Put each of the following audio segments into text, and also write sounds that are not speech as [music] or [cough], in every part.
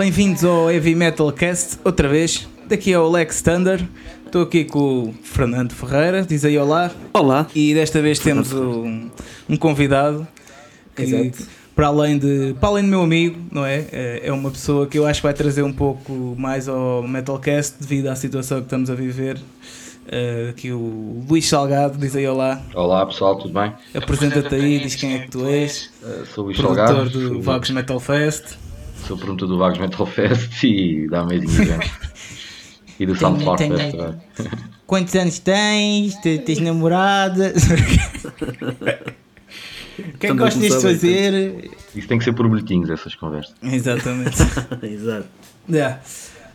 Bem-vindos ao Heavy Metal Cast, outra vez. Daqui é o Lex Thunder. Estou aqui com o Fernando Ferreira, diz aí olá. Olá. E desta vez temos um, um convidado que, Exato. para além, de, para além do meu amigo, não é? É é uma pessoa que eu acho que vai trazer um pouco mais ao Metalcast devido à situação que estamos a viver. Eh, aqui o Luís Salgado, diz aí olá. Olá pessoal, tudo bem? Apresenta-te aí, diz quem é que tu és. Uh, sou o Luís Produtor Salgado, do sou, Vagos Metal Fest. Sou produtor do Vagos Metal Fest e da Amazing Event. e do Soundflower [laughs] tenho- Fest. Quantos anos tens? Te- Tens namorada? [laughs] O que é que a gostas de bem, fazer? Isso tem que ser por bilhetinhos, essas conversas. Exatamente. [laughs] Exato. Yeah.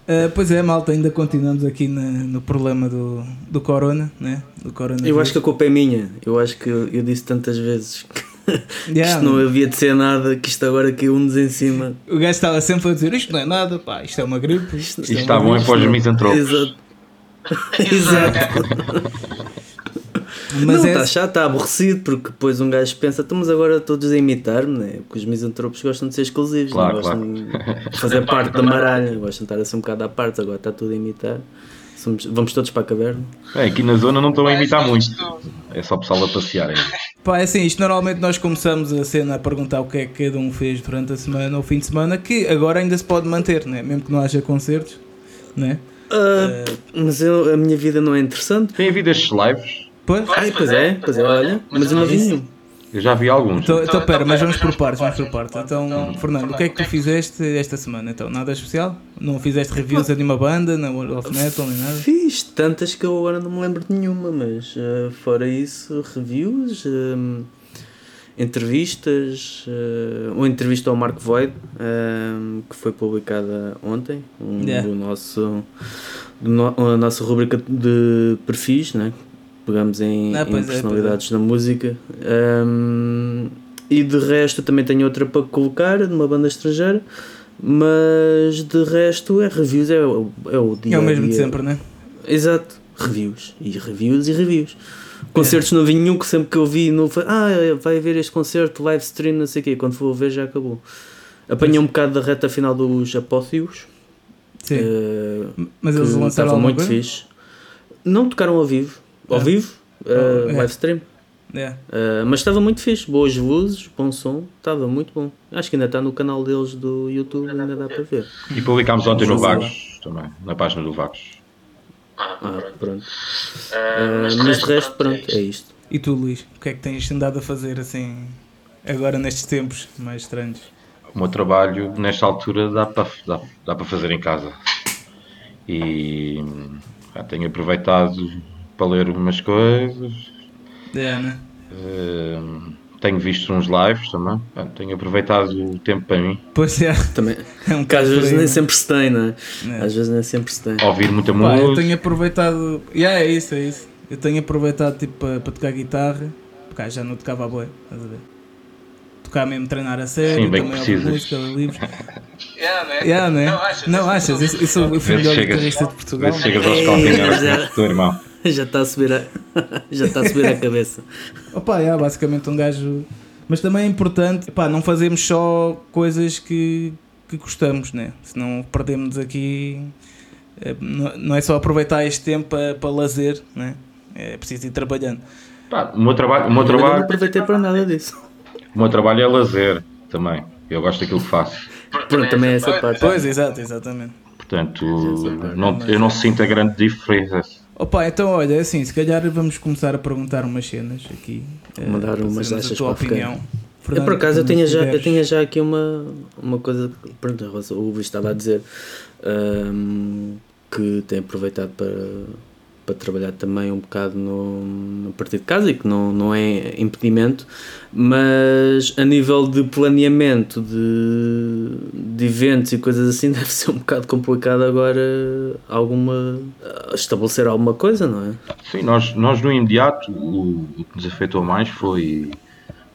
Uh, pois é, malta, ainda continuamos aqui na- no problema do, do corona, né? Do corona Eu acho que a culpa é minha. Eu acho que eu, eu disse tantas vezes que [laughs] Yeah, isto não havia de ser nada, que isto agora caiu-nos em cima. O gajo estava sempre a dizer isto não é nada, pá, isto é uma gripe. Isto, Isto está bom é para os misantropos. Exato. [laughs] Exato. [laughs] Mas não, é, está chato, está aborrecido, porque depois um gajo pensa, estamos agora todos a imitar-me, né? porque os misantropos gostam de ser exclusivos, Claro, não gostam de fazer parte da maralha, gostam de estar assim um bocado à parte, agora está tudo a imitar. Somos- vamos todos para a caverna. Bem, aqui na zona não estão a imitar muito. É só o pessoal a passear aí. Pá, é assim, isto normalmente nós começamos a cena a perguntar o que é que cada um fez durante a semana ou fim de semana, que agora ainda se pode manter, né? mesmo que não haja concertos, né? Ah, mas eu- a minha vida não é interessante. Tem havido estes lives? Pois? Ai, pois é, pois é, olha, mas eu não vi nenhum. Eu já vi alguns. Então, então pera, mas vamos por partes, vamos por partes. Então, Fernando, o que é que tu fizeste esta semana? Então, nada especial? Não fizeste reviews de nenhuma banda, na World of Metal, nem nada? Fiz tantas que eu agora não me lembro de nenhuma, mas ah, fora isso, reviews, ah, entrevistas, ah, uma entrevista ao Mark Void, que foi publicada ontem, um Yeah. do nosso, do no- a nossa rubrica de perfis, né? Pegamos em, Ah, em pois é, personalidades da música. Ah, e de resto também tenho outra para colocar, de uma banda estrangeira. Mas de resto é reviews, é, o- é o dia É o mesmo de sempre, né? Exato. Reviews. E reviews e reviews. Concertos não vi nenhum que sempre que eu vi no. Ah, vai haver este concerto, live stream, não sei o quê. Quando for ver já acabou. Apanhei um bocado da reta final dos Apótheos. Sim. eh, Mas eles lançaram muito coisa? fixe. Não tocaram ao vivo. Ao vivo, eh, Oh, é. live stream. Yeah. Eh, mas estava muito fixe. Boas luzes, bom som. Estava muito bom. Acho que ainda está no canal deles do YouTube, ainda dá para ver. E publicámos ontem no. Vagos também, na página do Vagos. Ah, pronto. Eh, mas de resto, pronto, é isto. E tu, Luís, o que é que tens andado a fazer assim, agora nestes tempos mais estranhos? O meu trabalho, nesta altura, dá para, dá, dá para fazer em casa. E já tenho aproveitado para ler umas coisas. É, né? eh, tenho visto uns lives também. Tenho aproveitado o tempo para mim. Pois é, Também. [laughs] é um Que às vezes aí, nem né? sempre se tem, não é? É. Às vezes nem sempre se tem. Ouvir muita Pá, eu música. tenho aproveitado. Yeah, é isso, é isso. Eu tenho aproveitado tipo para, para tocar guitarra, porque ah, já não tocava a boia, estás a ver? Tocar mesmo, treinar a sério, Sim, bem que também ouvir precisas. música, livros. [laughs] Yeah, né? Yeah, né? Não achas? Não achas? Eu, eu sou o filho guitarrista de Portugal. Chegas aos Ei, calcanhares do teu irmão. Já está a subir a, [laughs] já está a subir a [laughs] cabeça. Opa, é basicamente um gajo. Mas também é importante, pá, não fazermos só coisas que, que gostamos, né? Senão perdemos aqui. eh, Não é só aproveitar este tempo para, para lazer, né? É preciso ir trabalhando. Pá, o meu trabalho, o meu Eu não trabalho, aproveitei para nada disso. o meu trabalho é lazer também. Eu gosto daquilo que faço. Pronto, também é essa parte. Pois, exato, exatamente. Portanto, não, eu não sinto a grande diferença. Opa, então olha, é assim, se calhar vamos começar a perguntar umas cenas aqui. eh, Mandar para umas a dessas tua a opinião. Eu Fernando, por acaso eu tinha, já, eu tinha já aqui uma, uma coisa que pronto, o Luís estava a dizer ahm, que tem aproveitado para, para trabalhar também um bocado no, partido de casa e que não, não é impedimento, mas a nível de planeamento de, de eventos e coisas assim [laughs] deve ser um bocado complicado agora alguma estabelecer alguma coisa, não é? Sim, nós, nós no imediato, o, o que nos afetou mais foi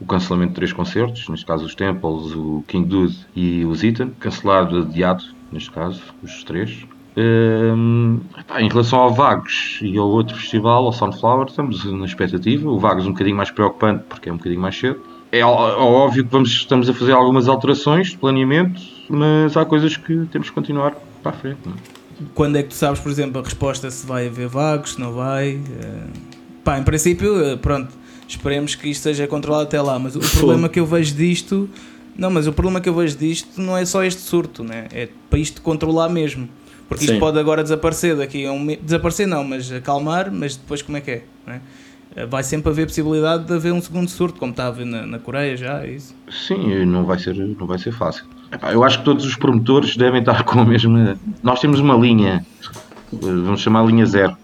o cancelamento de três concertos, neste caso os Temples, o King Dude e o Zitan, cancelado, adiado, neste caso, os três. Em relação ao Vagos e ao outro festival, ao Sunflower, estamos na expectativa. O Vagos um bocadinho mais preocupante porque é um bocadinho mais cedo. é óbvio que vamos, estamos a fazer algumas alterações de planeamento, mas há coisas que temos que continuar para a frente. Não é? Quando é que tu sabes, por exemplo, a resposta se vai haver vagos, se não vai? Uh, pá, em princípio, uh, pronto, esperemos que isto seja controlado até lá, mas o problema que eu vejo disto. Não, mas o problema que eu vejo disto não é só este surto, né? é para isto controlar mesmo. Porque isto Sim. pode agora desaparecer daqui a um Desaparecer não, mas acalmar, mas depois como é que é? é? Eh, vai sempre haver possibilidade de haver um segundo surto, como está a haver na, na Coreia já, é isso? Sim, não vai ser, não vai ser fácil. Eu acho que todos os promotores devem estar [laughs] com a mesma. Nós temos uma linha, eh, vamos chamar linha zero,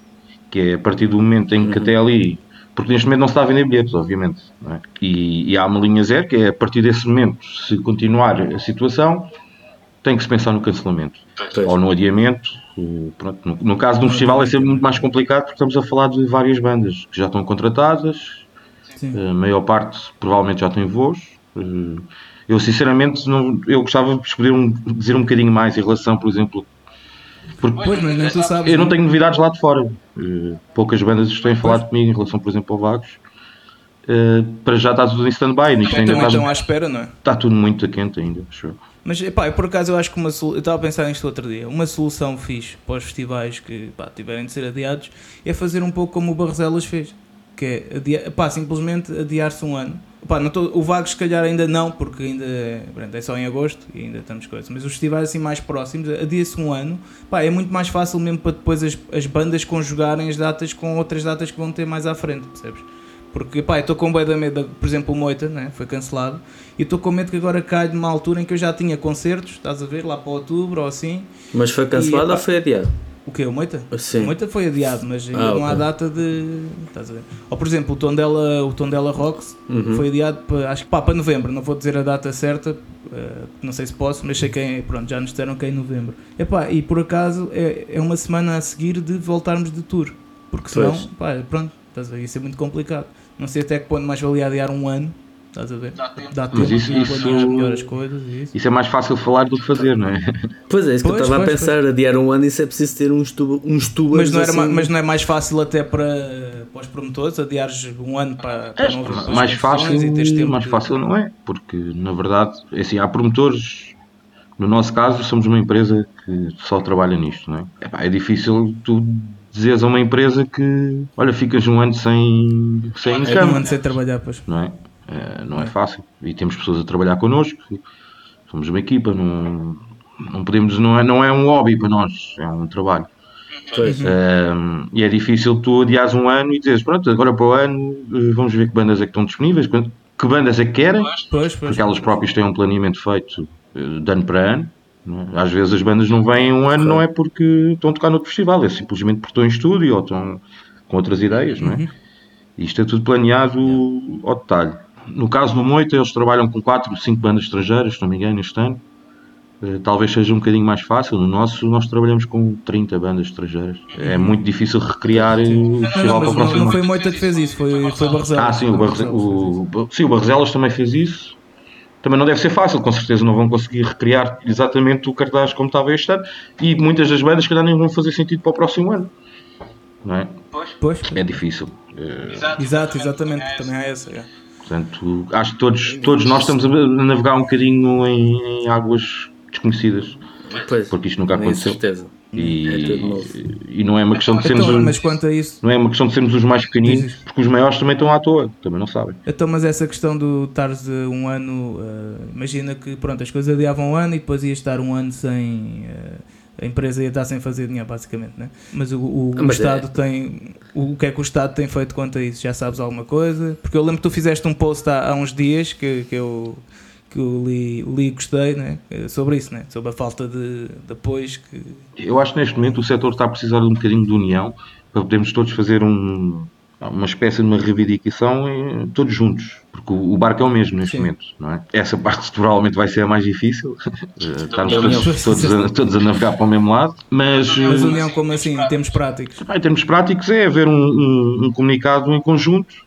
que é a partir do momento em que uhum. até ali. Porque neste momento não se está a vender bilhetes, obviamente. É? E, e, há uma linha zero, que é a partir desse momento, se continuar a situação, tem que se pensar no cancelamento. Pois. Ou no adiamento. Pronto, no, no, caso de um festival é sempre muito mais complicado porque estamos a falar de várias bandas que já estão contratadas, Sim. a maior parte provavelmente já tem voos. Eh, eu sinceramente não, eu gostava de poder um, dizer um bocadinho mais em relação, por exemplo, porque pois, mas tu sabes, eu não tenho novidades lá de fora. Uh, poucas bandas estão a falar comigo em relação, por exemplo, ao Vagos. Uh, para já está tudo em stand-by. Então, ainda está, estão à espera, não é? Está tudo muito quente ainda, acho Mas epá, por acaso eu acho que uma eu estava a pensar nisto outro dia. Uma solução fixe para os festivais que pá, tiverem de ser adiados é fazer um pouco como o Barroselas fez. Que é adiar, pá, simplesmente adiar-se um ano Pá, não tô, o Vagos, se calhar, ainda não, porque ainda é só em agosto e ainda estamos coisas. Mas os festivais assim mais próximos, adia-se um ano, pá, é muito mais fácil mesmo para depois as, as bandas conjugarem as datas com outras datas que vão ter mais à frente, percebes? Porque, pá, estou com bem da medo, por exemplo, o Moita, né? foi cancelado, e estou com medo que agora caia numa altura em que eu já tinha concertos, estás a ver, lá para outubro ou assim. Mas foi cancelado e, ou foi adiado? O que? O Moita? Sim. O Moita foi adiado, mas ainda ah, não okay. há data de. Estás a ver? Ou por exemplo, o Tondela, o Tondela Rocks uhum. foi adiado para, acho que pá, para novembro, não vou dizer a data certa, uh, não sei se posso, mas sei que é, pronto, já nos disseram que é em novembro. Epá, e por acaso é, é uma semana a seguir de voltarmos de tour, porque senão, pá, pronto, estás a ver? Isso é muito complicado. Não sei até que ponto mais valia adiar um ano Estás a ver? Dá tempo. Dá tempo Mas isso, isso, melhores coisas isso. isso é mais fácil falar do que fazer, não é? [laughs] Pois é, isso que pois, eu estava a pensar, pois. adiar um ano isso é preciso ter uns, tubo, uns tubos. Mas não, era, assim. mas não é mais fácil até para, para os promotores adiares um ano para, para é, não ver mais fácil, e mais de... fácil não é, porque na verdade, é assim, há promotores, no nosso caso, somos uma empresa que só trabalha nisto, não é? É, é difícil tu dizeres a uma empresa que, olha, ficas um ano sem, sem é, income. um ano sem trabalhar, pois. Não é? Eh, não é fácil. E temos pessoas a trabalhar connosco, somos uma equipa, não, não podemos, não é, não é um hobby para nós, é um trabalho. Pois. Uh, e é difícil tu adiares um ano e dizes, pronto, agora para o ano eh, vamos ver que bandas é que estão disponíveis, que bandas é que querem, pois, pois, porque elas próprias têm um planeamento feito de ano para ano. Às vezes as bandas não vêm um ano, não é porque estão a tocar no outro festival, é simplesmente porque estão em estúdio ou estão com outras ideias, não é? Uhum. Isto é tudo planeado ao detalhe. No caso do Moita, eles trabalham com 4 ou 5 bandas estrangeiras, se não me engano, este ano. Uh, talvez seja um bocadinho mais fácil. No nosso, nós trabalhamos com 30 bandas estrangeiras. É muito difícil recriar o festival para o próximo Não, foi Moita que fez isso, foi, foi Barroselas. Ah, sim, o, Barze, o, sim, o Barroselas também fez isso. Também não deve ser fácil, com certeza não vão conseguir recriar exatamente o cartaz como estava este ano. E muitas das bandas, que nem vão fazer sentido para o próximo ano. Não é? Pois. É difícil. Exato, Exato exatamente, também há essa. É. Portanto, acho que todos, todos nós estamos a navegar um bocadinho em, em águas desconhecidas. Pois, porque isto nunca aconteceu. Certeza. E, é e não é uma questão de sermos então, mas quanto a isso, não é uma questão de sermos os mais pequeninos porque os maiores também estão à toa também não sabem então mas essa questão do estares um ano uh, imagina que pronto as coisas adiavam um ano e depois ia estar um ano sem uh, a empresa ia estar sem fazer dinheiro, basicamente, né? Mas o, o, o Estado é... tem. O, que é que o Estado tem feito quanto a isso? Já sabes alguma coisa? Porque eu lembro que tu fizeste um post há, há uns dias que, que eu que eu li, li e gostei né? sobre isso, né? sobre a falta de, de apoios. Que... Eu acho que neste momento o setor está a precisar de um bocadinho de união para podermos todos fazer um, uma espécie de uma reivindicação eh, todos juntos, porque o barco é o mesmo neste Sim. momento, não é? Essa parte provavelmente vai ser a mais difícil, eh, estarmos todos, todos, a, todos a navegar para o mesmo lado, mas... Mas eh, união como assim, em termos práticos? Em termos práticos é haver um, um, um comunicado em conjunto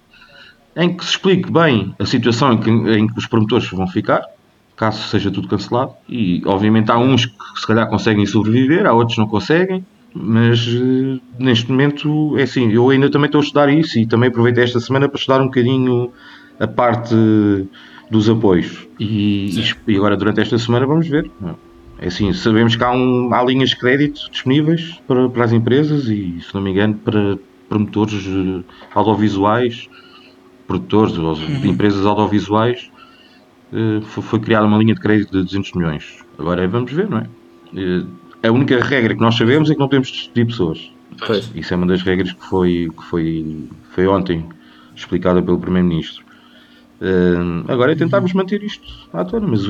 em que se explique bem a situação em que, em que os promotores vão ficar, caso seja tudo cancelado, e obviamente há uns que se calhar conseguem sobreviver, há outros que não conseguem, mas uh, neste momento é assim, eu ainda também estou a estudar isso e também aproveitei esta semana para estudar um bocadinho a parte dos apoios. E, e agora, durante esta semana, vamos ver. É assim, sabemos que há, um, há linhas de crédito disponíveis para, para as empresas e, se não me engano, para promotores eh, audiovisuais, produtores ou uhum. empresas audiovisuais, eh, foi, foi criada uma linha de crédito de 200 milhões. Agora vamos ver, não é? Eh, a única regra que nós sabemos é que não temos de despedir pessoas. Pois. Isso é uma das regras que foi, que foi, foi ontem explicada pelo Primeiro-Ministro. Uh, agora é tentarmos manter isto à tona, mas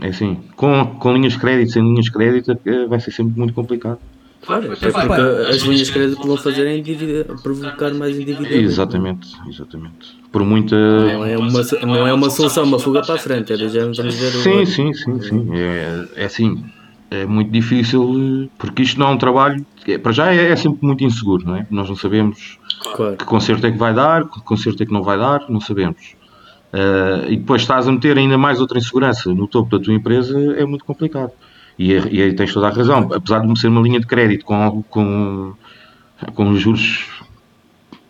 é assim, com, com linhas de crédito, sem linhas de crédito, uh, vai ser sempre muito complicado. Claro, até porque as linhas de crédito que vão fazer é provocar mais endividamento. Exatamente, exatamente. Por muita. Não é uma, não é uma solução, uma fuga para a frente, é já vamos ver Sim, o... sim, sim, sim. É, é assim, é muito difícil, porque isto não é um trabalho. É, para já é, é, sempre muito inseguro, não é? Nós não sabemos claro. que concerto é que vai dar, que concerto é que não vai dar, não sabemos. Uh, e depois estás a meter ainda mais outra insegurança no topo da tua empresa, é muito complicado. E, e aí tens toda a razão. Apesar de ser uma linha de crédito com, com, com juros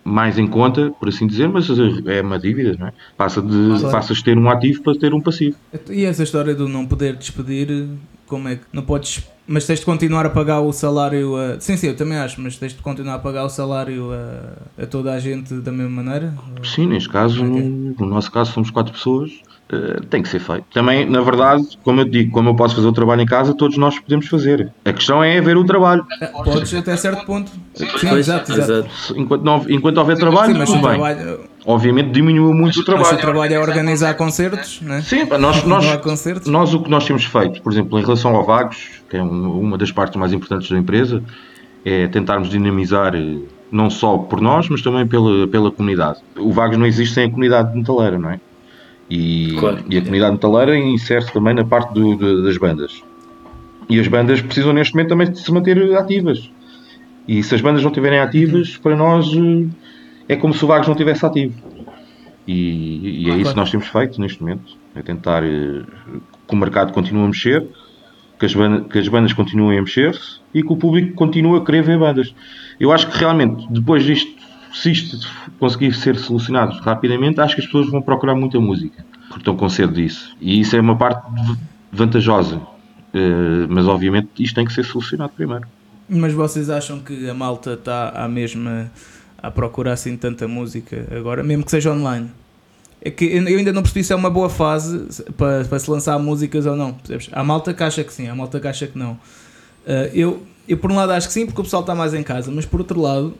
mais em conta, por assim dizer, mas é uma dívida, não é? Passa de, claro. Passas de ter um ativo para ter um passivo. E essa história do não poder despedir, como é que não podes mas tens de continuar a pagar o salário a... Sim, sim, eu também acho, mas tens de continuar a pagar o salário a, a toda a gente da mesma maneira? Sim, neste caso, é no, no nosso caso somos quatro pessoas, uh, tem que ser feito. Também, na verdade, como eu digo, como eu posso fazer o trabalho em casa, todos nós podemos fazer. A questão é ver o trabalho. Podes até certo ponto. Sim, exato, exato. Enquanto, não, enquanto houver trabalho, sim, mas tudo bem. Trabalho obviamente diminuiu muito o trabalho. Mas o trabalho é organizar concertos, né? Sim, nós, nós, concertos. nós o que nós temos feito, por exemplo, em relação ao Vagos, que é uma das partes mais importantes da empresa, é tentarmos dinamizar eh, não só por nós, mas também pela, pela comunidade. O Vagos não existe sem a comunidade metaleira, não é? E, claro. e a comunidade metaleira insere-se também na parte do, do, das bandas. E as bandas precisam neste momento também de se manter ativas. E se as bandas não estiverem ativas, para nós eh, é como se o Vagos não tivesse ativo. E, e é isso que nós temos feito neste momento. É tentar eh, que o mercado continue a mexer, que as, bandas, que as bandas continuem a mexer-se e que o público continue a querer ver bandas. Eu acho que realmente, depois disto, se isto conseguir ser solucionado rapidamente, acho que as pessoas vão procurar muita música, porque estão com sede disso. E isso é uma parte vantajosa. Uh, mas obviamente isto tem que ser solucionado primeiro. Mas vocês acham que a malta está à mesma a procurar assim tanta música agora, mesmo que seja online. É que eu ainda não percebi se é uma boa fase para, para se lançar músicas ou não. Percebes? Há malta que acha que sim, há malta que acha que não. Uh, eu, eu, por um lado, acho que sim, porque o pessoal está mais em casa, mas por outro lado,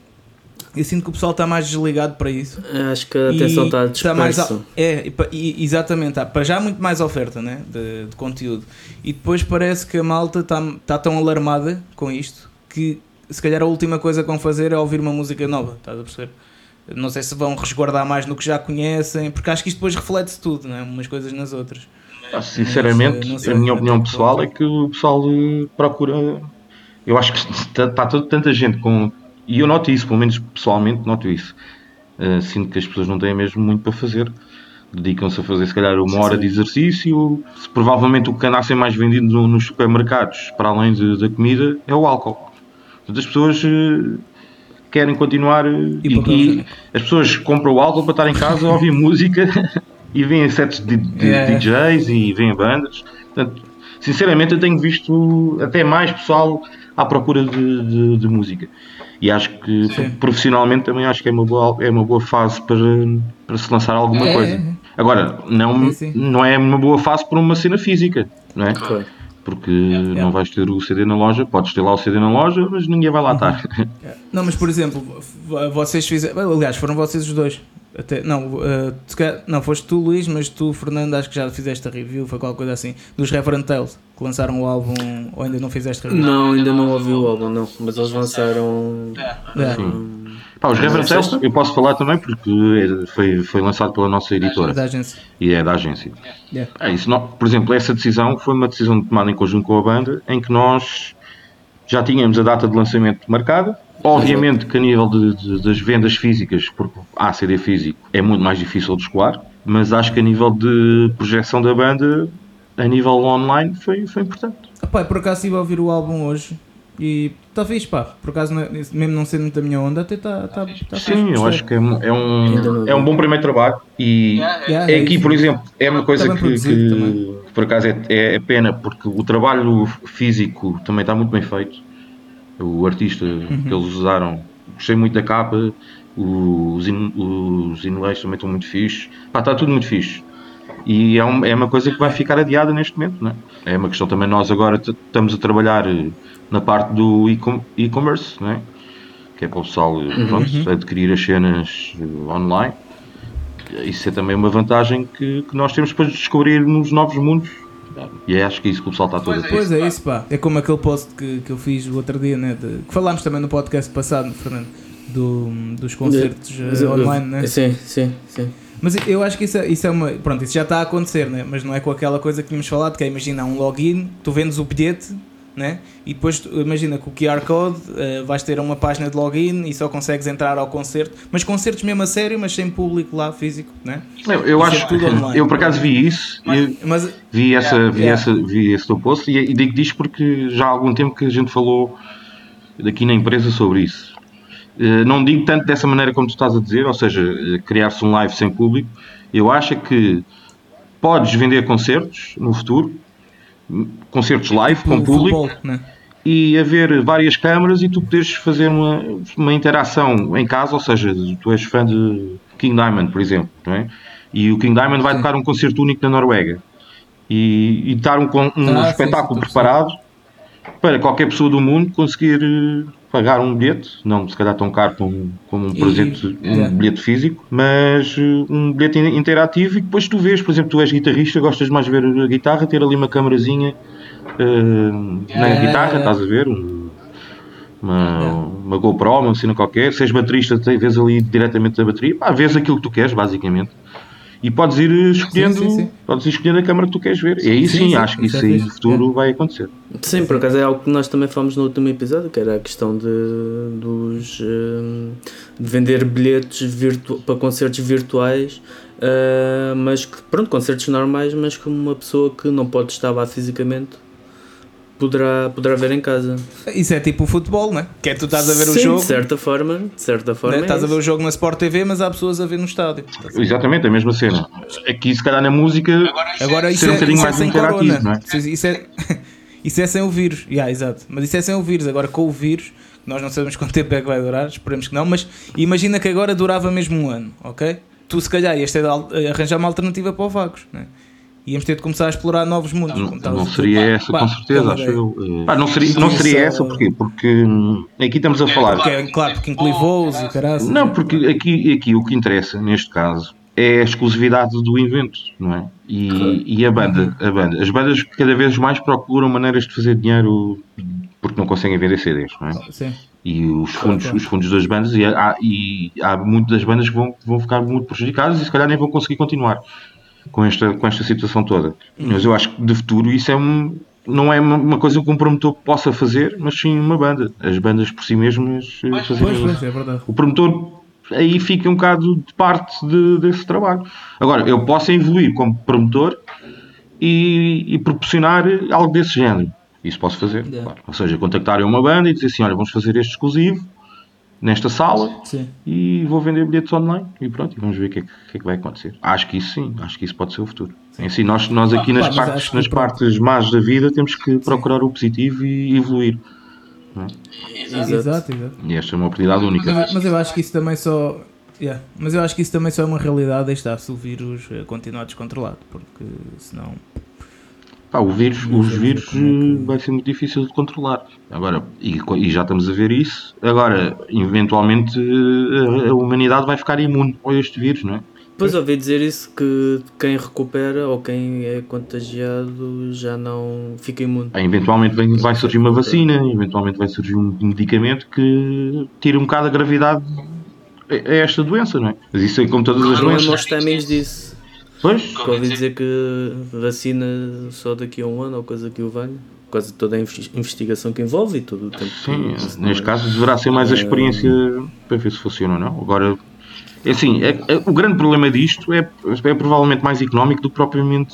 eu sinto que o pessoal está mais desligado para isso. Acho que a atenção está dispersa. Está mais a, é, e, exatamente. Há, para já há muito mais oferta né, de, de, conteúdo. E depois parece que a malta está, está tão alarmada com isto que se calhar a última coisa que vão fazer é ouvir uma música nova, estás a perceber? Não sei se vão resguardar mais no que já conhecem, porque acho que isto depois reflete-se tudo, não é? umas coisas nas outras. Ah, sinceramente, não sei, não sei, a minha opinião pessoal é que o pessoal eh, procura. Eu acho que está, está toda, tanta gente com. E eu noto isso, pelo menos pessoalmente, noto isso. Uh, sinto que as pessoas não têm mesmo muito para fazer. Dedicam-se a fazer, se calhar, uma hora de exercício. Provavelmente o que anda a ser mais vendido no, nos supermercados, para além de, da comida, é o álcool. Portanto, as pessoas uh, querem continuar uh, e, e, as pessoas compram o álcool para estar em casa, [laughs] ouvem música e veem sets de, de é. DJs e veem bandas. Portanto, sinceramente, eu tenho visto até mais pessoal à procura de, de, de música. E acho que Sim. profissionalmente também acho que é uma boa, é uma boa fase para, para se lançar alguma é. coisa. Agora, não, não é uma boa fase para uma cena física, não é? Claro porque yeah, yeah. não vais ter o CD na loja, podes ter lá o CD na loja, mas ninguém vai lá estar. Yeah. Não, mas por exemplo, vocês fizeram, aliás, foram vocês os dois. Até, não, uh, não, foste tu, Luís, mas tu, Fernando, acho que já fizeste a review, foi qualquer coisa assim, dos Reverend Tales, que lançaram o álbum, ou ainda não fizeste review? Não, ainda não ouvi o álbum, não, mas eles lançaram. É. É. Pá, os Reverend Tales eu posso falar também porque é, foi, foi lançado pela nossa editora. É da agência. E é da agência. Yeah. É isso, não, por exemplo, essa decisão foi uma decisão tomada em conjunto com a banda, em que nós já tínhamos a data de lançamento marcada. Obviamente que a nível de, de, das vendas físicas, porque há CD físico, é muito mais difícil de escoar, mas acho que a nível de projeção da banda, a nível online, foi, foi importante. Pai, por acaso estive a ouvir o álbum hoje E está fixe, pá. Por acaso, não é- mesmo não sendo muito a minha onda, até está tá, tá fixe. Sim, eu gostei. acho que é, um- é um, é um bom primeiro trabalho e Yeah, é aqui, isso. por exemplo, é uma coisa Está que, que- que por acaso é, é, é pena porque o trabalho físico também está muito bem feito. O artista Uhum. que eles usaram, gostei muito da capa, os, in, os inlays também estão muito fixes. Pá, está tudo muito fixe. E é, um- é uma coisa que vai ficar adiada neste momento, é? É uma questão também, nós agora estamos a trabalhar eh, na parte do e-com- e-commerce, é? Que é para o pessoal eh, pronto, Uhum. adquirir as cenas eh, online. Isso é também uma vantagem que, que nós temos para descobrir nos novos mundos. E é, acho que é isso que o pessoal está todo a ter. Pois é, isso pá. É como aquele post que, que eu fiz o outro dia, né? de- que falámos também no podcast passado, Fernando, do, dos concertos Mas eu- online, né? Sim, sim, sim. Mas eu acho que isso é, isso é uma. Pronto, isso já está a acontecer, né? Mas não é com aquela coisa que tínhamos falado, que é imagina há um login, tu vendes o bilhete, né? E depois imagina com o QR Code eh, vais ter uma página de login e só consegues entrar ao concerto. Mas concertos mesmo a sério, mas sem público lá físico, né? Eu, eu é acho tudo online. eu por acaso vi isso e Mas vi, essa, vi, Yeah. essa, vi esse teu post e, e digo disto porque já há algum tempo que a gente falou daqui na empresa sobre isso. Eh, Não digo tanto dessa maneira como tu estás a dizer, ou seja, eh, criar-se um live sem público. Eu acho que podes vender concertos no futuro, concertos live com no público, futebol, né? e haver várias câmaras e tu poderes fazer uma, uma interação em casa, ou seja, tu és fã de King Diamond, por exemplo, não é? E o King Diamond vai Sim. tocar um concerto único na Noruega e, e dar um, um Ah, sim, espetáculo sim, preparado para qualquer pessoa do mundo conseguir pagar um bilhete, não se calhar tão caro como, como um E- presente, um yeah. bilhete físico, mas eh, um bilhete in- interativo e depois tu vês, por exemplo, tu és guitarrista, gostas mais de ver a guitarra, ter ali uma câmarazinha eh, na Yeah, guitarra, estás a ver? Um- uma, uma GoPro, uma cena qualquer. Se és baterista, te- vês ali diretamente a bateria, pá, vês aquilo que tu queres, basicamente. E podes ir eh, escolhendo, sim, sim. podes ir escolhendo a câmara que tu queres ver. E aí sim, Sim, sim, acho que isso é aí no futuro vai acontecer. Sim, por acaso é algo que nós também falamos no último episódio, que era a questão de, dos, hum, de vender bilhetes virtu para concertos virtuais, ah, mas que, pronto, concertos normais, mas que uma pessoa que não pode estar lá fisicamente poderá, poderá ver em casa. Isso é tipo o futebol, né? Que é tu estás a ver Sim, o jogo, De certa forma, de certa forma. né? é estás a ver isso. o jogo na Sport TV, mas há pessoas a ver no estádio. Exatamente, a mesma cena. Aqui, se calhar, na música, Agora isso Ser um é, bocadinho isso é mais sem interativo, corona. não é? Isso, isso é, [laughs] isso é sem o vírus. Yeah, exato. Mas isso é sem o vírus. Agora com o vírus, nós não sabemos quanto tempo é que vai durar, esperemos que não, mas imagina que agora durava mesmo um ano, ok? Tu se calhar ias ter de arranjar uma alternativa para o Vagos, né? Íamos ter de começar a explorar novos mundos. não, não dizer. seria essa, Pá, com certeza, é acho eu. Eh, pá, não seria, não seria essa, porquê? Porque hum, aqui estamos a falar. Porque, é- claro, porque inclui voos e caraças. Não, porque aqui, aqui o que interessa, neste caso, é a exclusividade do evento, não é? E, e a banda, a banda. As bandas cada vez mais procuram maneiras de fazer dinheiro porque não conseguem vender CDs, não é? Sim. E os fundos, claro. os fundos das bandas, e há, e há muitas das bandas que vão, vão ficar muito prejudicadas e se calhar nem vão conseguir continuar com esta, com esta situação toda. Mas eu acho que de futuro isso é um, não é uma, coisa que um promotor possa fazer, mas sim uma banda. As bandas por si mesmas eh, fazerem Pois, pois, é verdade. o promotor aí fica um bocado de parte de- desse trabalho. Agora, eu posso evoluir como promotor e, e proporcionar algo desse género. Isso posso fazer. Yeah. claro. Ou seja, contactarem uma banda e dizer assim: olha, vamos fazer este exclusivo nesta sala Sim. e vou vender bilhetes online e pronto, e vamos ver o que, é que, é que vai acontecer. Acho que isso sim, acho que isso pode ser o futuro. Em si, nós, nós aqui nas, Pá, mas partes, nas partes más da vida temos que procurar o positivo e evoluir. Exato. Exato, exato. E esta é uma oportunidade única. Mas, mas eu acho que isso também só. yeah, Mas eu acho que isso também só é uma realidade, está, se o vírus eh, continuar descontrolado, porque senão. Pá, o vírus, os vírus é vai ser muito difícil de controlar. Agora, e, e já estamos a ver isso. Agora, eventualmente, eh, a, a humanidade vai ficar imune a este vírus, não é? Depois ouvi dizer isso que quem recupera ou quem é contagiado já não fica imune. Ah, Eventualmente vem- vai surgir uma vacina, eventualmente vai surgir um medicamento que tira um bocado a gravidade a a esta doença, não é? Mas isso é como todas as doenças. os timings disso. Pois, Que ouvi dizer que vacina só daqui a um ano ou coisa que o valha. Por causa de toda a inves- investigação que envolve e todo o tempo. sim, que neste caso deverá ser mais a experiência para ver se funciona ou não. Agora, é assim, é- é- o grande problema disto é, é provavelmente mais económico do que propriamente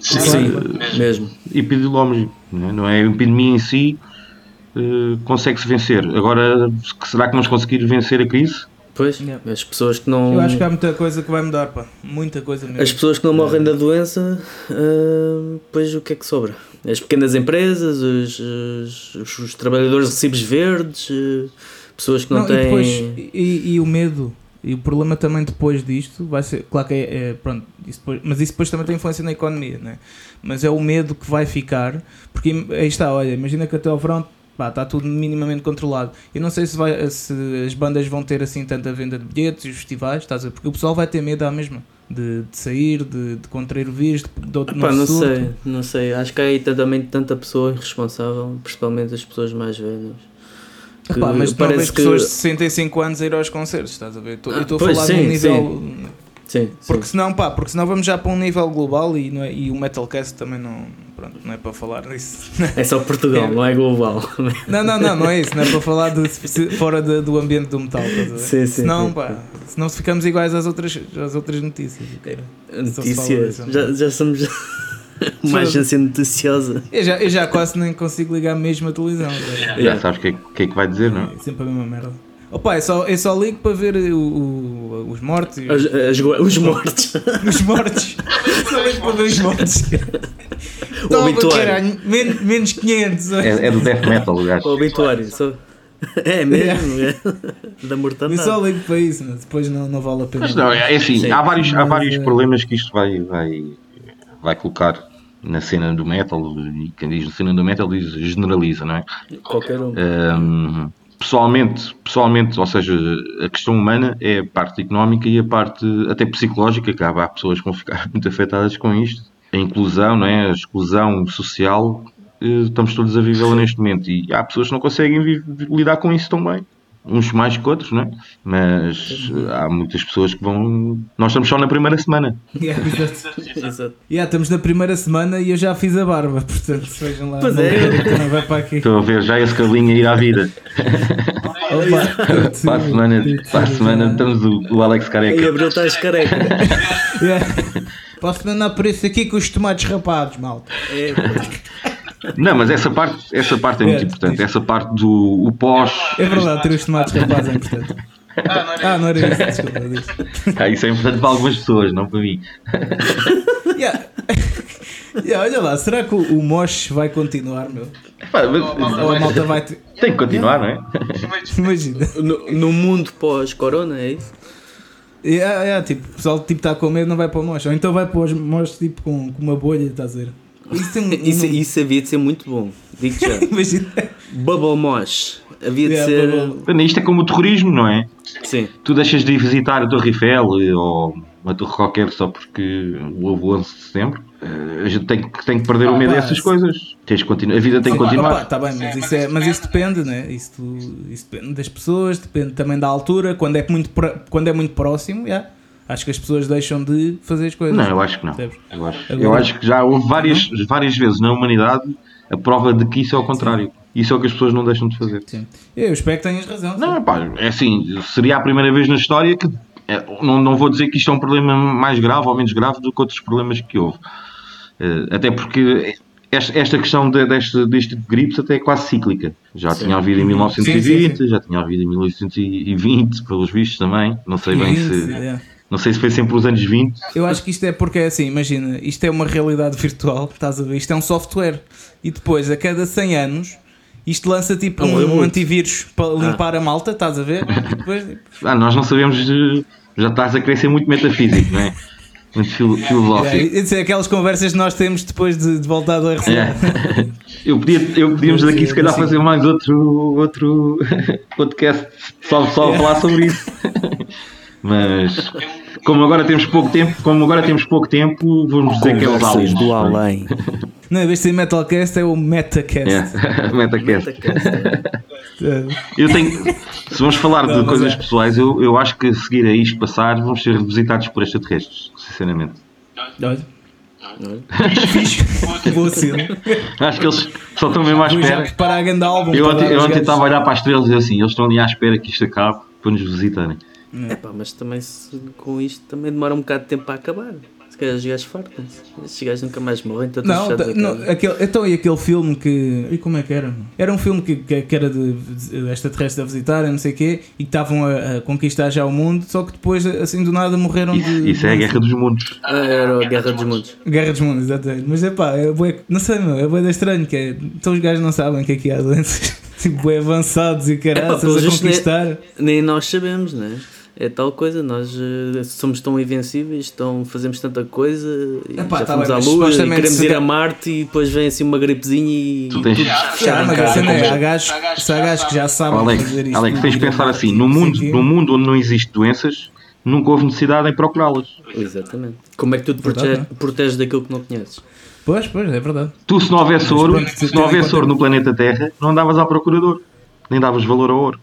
Sim, mesmo. epidemiológico. Não é? não é a epidemia em si, eh, consegue-se vencer. Agora, será que vamos conseguir vencer a crise? Pois, Yeah. as pessoas que não. Eu acho que há muita coisa que vai mudar, pá. Muita coisa mesmo. As pessoas que não morrem da doença, ah, pois o que é que sobra? As pequenas empresas, os, os, os- trabalhadores de recibos verdes, eh, pessoas que não, Não, têm. e, depois, e, e o medo, e o problema também depois disto vai ser, claro que é, é- pronto, isso depois, mas isso depois também tem influência na economia, né? mas é o medo que vai ficar, porque aí está, olha, imagina que até ao verão pá, está tudo minimamente controlado. Eu não sei se, vai, se as bandas vão ter assim tanta venda de bilhetes e os festivais, estás a? Porque o pessoal vai ter medo à mesma. De, de sair, de, de contrair o vírus, de, de outro Pá, novo não surto. sei, não sei. Acho que há aí também tanta pessoa irresponsável, principalmente as pessoas mais velhas. Epá, mas parece que- pessoas de 65 anos a ir aos concertos, estás a ver? Tô- Eu estou a pois, falar sim, de um nível. Sim, Porque sim. senão, pá, porque senão vamos já para um nível global e, não é, e o Metalcast também não, pronto, não é para falar disso. É só Portugal, É. [laughs] não é global. Não, não, não, não é isso, não é para falar de, se- fora de- do ambiente do metal? Sim, sim, senão, sim, pá, senão ficamos iguais às outras, às outras notícias. Notícias. disso, Já, já somos [laughs] uma agência noticiosa. Eu já, eu já quase nem consigo ligar mesmo a televisão, cara. Já sabes o que, é, que é que vai dizer, não é? é sempre a mesma merda. Opa, é só, eu só ligo para ver o- o- os mortos e As- os mortos. [laughs] os mortos. só ligo para ver os mortos. O [laughs] Toma, obituário. caralho, men- menos 500. É, é do death metal, o gajo. O obituário. Só... [laughs] É mesmo, é. Da Eu mortandade. só ligo para isso, mas depois não, não vale a pena. Mas não, é assim, Sim. há vários, há vários problemas que isto vai, vai, vai colocar na cena do metal, e quem diz na cena do metal diz generaliza, não é? Qualquer um. Hum, pessoalmente, pessoalmente, ou seja, a questão humana é a parte económica e a parte até psicológica, que há, pessoas que vão ficar [laughs] muito afetadas com isto. A inclusão, não é? a exclusão social, eh, estamos todos a vivê-la neste momento e há pessoas que não conseguem lidar com isso tão bem. Uns mais que outros, não é? Mas eh, há muitas pessoas que vão. Nós estamos só na primeira semana. [laughs] Yeah, exato. Exato. Yeah, estamos na primeira semana e eu já fiz a barba, portanto, se vejam lá. Pois não, é. não vai para aqui. Estou a ver já esse cabelinho a ir à vida. [laughs] Opa, Para a semana, para a semana estamos o, o Alex Careca. abril estás careca. [laughs] Yeah. Posso mandar por isso aqui com os tomates rapados, malta. É, Não, mas essa parte, essa parte é muito É, importante. diz. Essa parte do o pós. É verdade, ter os tomates rapados é importante. Ah, não era isso, desculpa. diz. Ah, isso é importante para algumas pessoas, não para mim. [laughs] Yeah. Yeah, olha lá, será que o, o Mosh vai continuar, meu? Pá, mas- Ou a malta vai. Te... Tem que continuar, não é? Imagina. no, no mundo pós-corona, é isso? Yeah, yeah, tipo, o pessoal tipo, está com medo, não vai para o Mosh. Ou então vai para os Mosh tipo, com, com uma bolha, estás a ver? Isso [laughs] tem um. Isso, isso havia de ser muito bom. Digo já. [laughs] Imagina. Bubble Mosh. Havia de Yeah, ser. Bubble- Isto é como o terrorismo, não é? Sim. Tu deixas de ir visitar a Torre Eiffel ou uma torre qualquer só porque houve o 11 de setembro. Eh, A gente tem, que- tem que perder o medo Pá, dessas se- coisas. Tens que continuar. A vida tem que continuar. Está bem, mas isso, é, mas isso depende, né? Isso, isso depende das pessoas, depende também da altura. Quando é muito, quando é muito próximo, yeah, acho que as pessoas deixam de fazer as coisas. Não, eu acho que não. Eu acho, Agora- eu acho que já houve várias, várias vezes na humanidade a prova de que isso é o contrário. Isso é o que as pessoas não deixam de fazer. Sim. Eu espero que tenhas razão. sim. Não, pá, é assim, seria a primeira vez na história que. é, não, não vou dizer que isto é um problema mais grave ou menos grave do que outros problemas que houve. Eh, até porque esta, esta questão de, deste, deste tipo de gripes até é quase cíclica. Já tinha havido em 1920, Sim, sim, já tinha havido em 1820, pelos vistos também. Não sei bem Sim, se. sim, yeah. Não sei se foi sempre os anos 20. Eu acho que isto é porque é assim, imagina, isto é uma realidade [laughs] virtual, estás a ver? Isto é um software. E depois, a cada 100 anos, isto lança tipo Um um, antivírus para limpar a malta, estás a ver? E [laughs] depois, tipo, Ah, nós não sabemos. eh, Já estás a querer ser muito metafísico, não é? Muito filo- [laughs] filosófico. isso é aquelas conversas que nós temos depois de, de voltar do RCA. É. Eu, podia, eu podíamos daqui se calhar fazer mais outro, outro podcast só, só a falar sobre isso. Mas como agora temos pouco tempo, como agora temos pouco tempo, vamos dizer que é os aliens. do além. Não, em vez de ser Metalcast, é o Metacast. É, [laughs] Metacast. Eu tenho, se vamos falar Não, de coisas é. pessoais, eu, eu acho que a seguir a isto passar, vamos ser visitados por extraterrestres, sinceramente. Olha. [laughs] Boa cena. Acho que eles só estão mesmo à espera. preparar a álbum. Eu para ontem, eu ontem estava a olhar para as estrelas e eu assim, eles estão ali à espera que isto acabe para nos visitarem. Epá, mas também se- com isto também demora um bocado de tempo para acabar. Se calhar os gajos fartam-se. Estes gajos nunca mais morrem, tanto Não, tá- não aquele, então e aquele filme que. E como é que era? Era um filme que, que, que era de, de extraterrestres a visitar, não sei o quê, e que estavam a, a conquistar já o mundo, só que depois, assim do nada, morreram Isso, de. isso é a Guerra dos Mundos. Ah, era a Guerra dos Mundos. Guerra dos Mundos, exatamente. Mas é pá, é bué, não sei, meu, é bué estranho que é. Então os gajos não sabem o que é que há doenças. [laughs] Tipo, bué avançados e caraças pelos a conquistar. Nem nós sabemos, né? É tal coisa, nós eh, somos tão invencíveis, tão, fazemos tanta coisa, Epá, já tá fomos bem, à Lua e queremos ir a Marte e depois vem assim uma gripezinha e, Tu tens- tudo fechado em mas a cena é, há gajos, que já sabem Alex, fazer isto. Alex, tens de a pensar assim: no mundo, no mundo onde não existem doenças, nunca houve necessidade em procurá-las. Exatamente. Como é que tu te Verdade, prote- proteges daquilo que não conheces? Pois, pois, é verdade. Tu, se não houvesse ouro, se não houvesse ouro no planeta Terra, não andavas à procura de ouro. Nem davas valor ao ouro.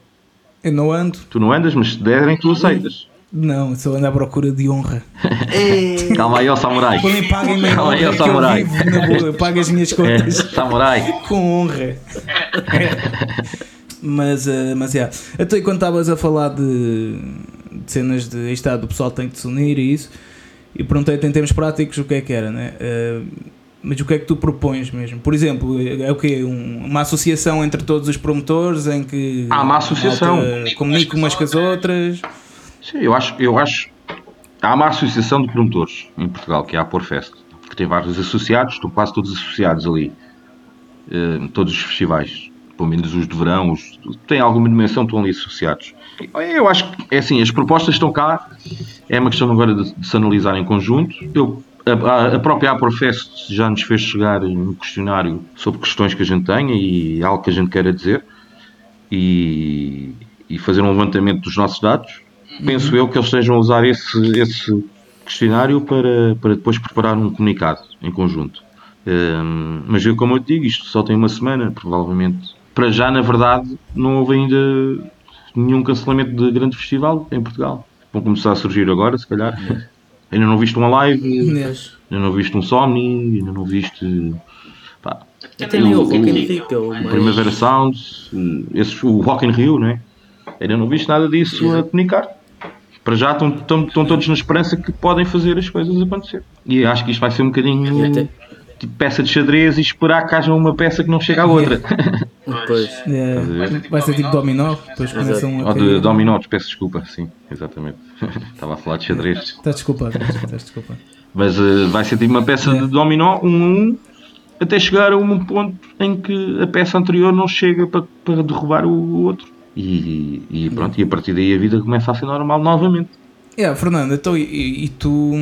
Eu não ando, Tu não andas, mas se derem, tu aceitas. não, eu só ando à procura de honra. [laughs] Calma aí, ó samurai. Paguem-me a Calma aí, ó que eu samurai. vivo na boa, eu pago as minhas [laughs] É, contas samurai. com honra. mas, eh, mas, yeah. Então, e quando estavas a falar de, de cenas de estado, o pessoal tem que se unir e isso, e perguntei-te em termos práticos o que é que era, né? Eh, mas o que é que tu propões mesmo? Por exemplo, é o quê? Um- uma associação entre todos os promotores em que Há uma associação. comunica umas com as outras. Sim, eu acho, eu acho. Há uma associação de promotores em Portugal, que é a Porfest, que tem vários associados, estão quase todos associados ali. Eh, todos os festivais, pelo menos os de verão, os têm alguma dimensão, estão ali associados. Eu acho que, é assim, as propostas estão cá, é uma questão agora de, de se analisar em conjunto. Eu, a, própria Aporfest já nos fez chegar um questionário sobre questões que a gente tenha e algo que a gente queira dizer e, e fazer um levantamento dos nossos dados. Penso eu que eles estejam a usar esse, esse questionário para, para depois preparar um comunicado em conjunto. Hum, mas eu, como eu te digo, isto só tem uma semana, provavelmente. Para já, na verdade, não houve ainda nenhum cancelamento de grande festival em Portugal. Vão começar a surgir agora, se calhar. Ainda não viste uma live, ainda não viste um Somni, ainda não viste. Pá, Até nem o Rock in o- Rio, é. Primavera Sound, eh, esses, o Rock in Rio, né? Ainda não viste nada disso a comunicar. Para já estão, estão, estão todos na esperança que podem fazer as coisas acontecer. E acho que isto vai ser um bocadinho até- tipo peça de xadrez e esperar que haja uma peça que não chega à outra. Depois, [laughs] É, vai ser tipo dominó, depois começam a Ou de cair. dominós, peço desculpa, sim, exatamente. [laughs] Estava a falar de xadrez. Estás desculpado, estás desculpado. Mas eh, vai ser tipo uma peça É. de dominó, um a um, até chegar a um ponto em que a peça anterior não chega para, para derrubar o, outro. E, e pronto, e a partir daí a vida começa a ser normal novamente. Yeah, Fernando, então e, e- tu,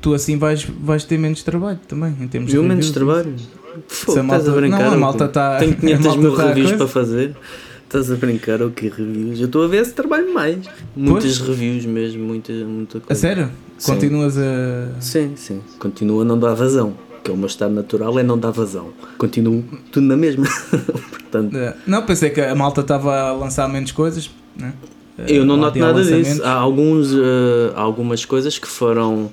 tu assim vais, vais ter menos trabalho também, em termos de menos trabalho. A estás malta- a brincar? não, a malta quê? tá- Tenho [laughs] a 500 malta mil tá reviews para fazer. Estás a brincar ou que reviews? Eu estou a ver se trabalho mais. Muitas reviews mesmo, muita, muita coisa. A sério? Sim. Continuas a. Sim, sim. Continua a não dar vazão. Que é o meu estado natural, é não dar vazão. Continuo tudo na mesma. [laughs] Portanto, É, Não, pensei que a malta estava a lançar menos coisas. Né? eu não A noto nada disso. Há alguns, eh, algumas coisas que foram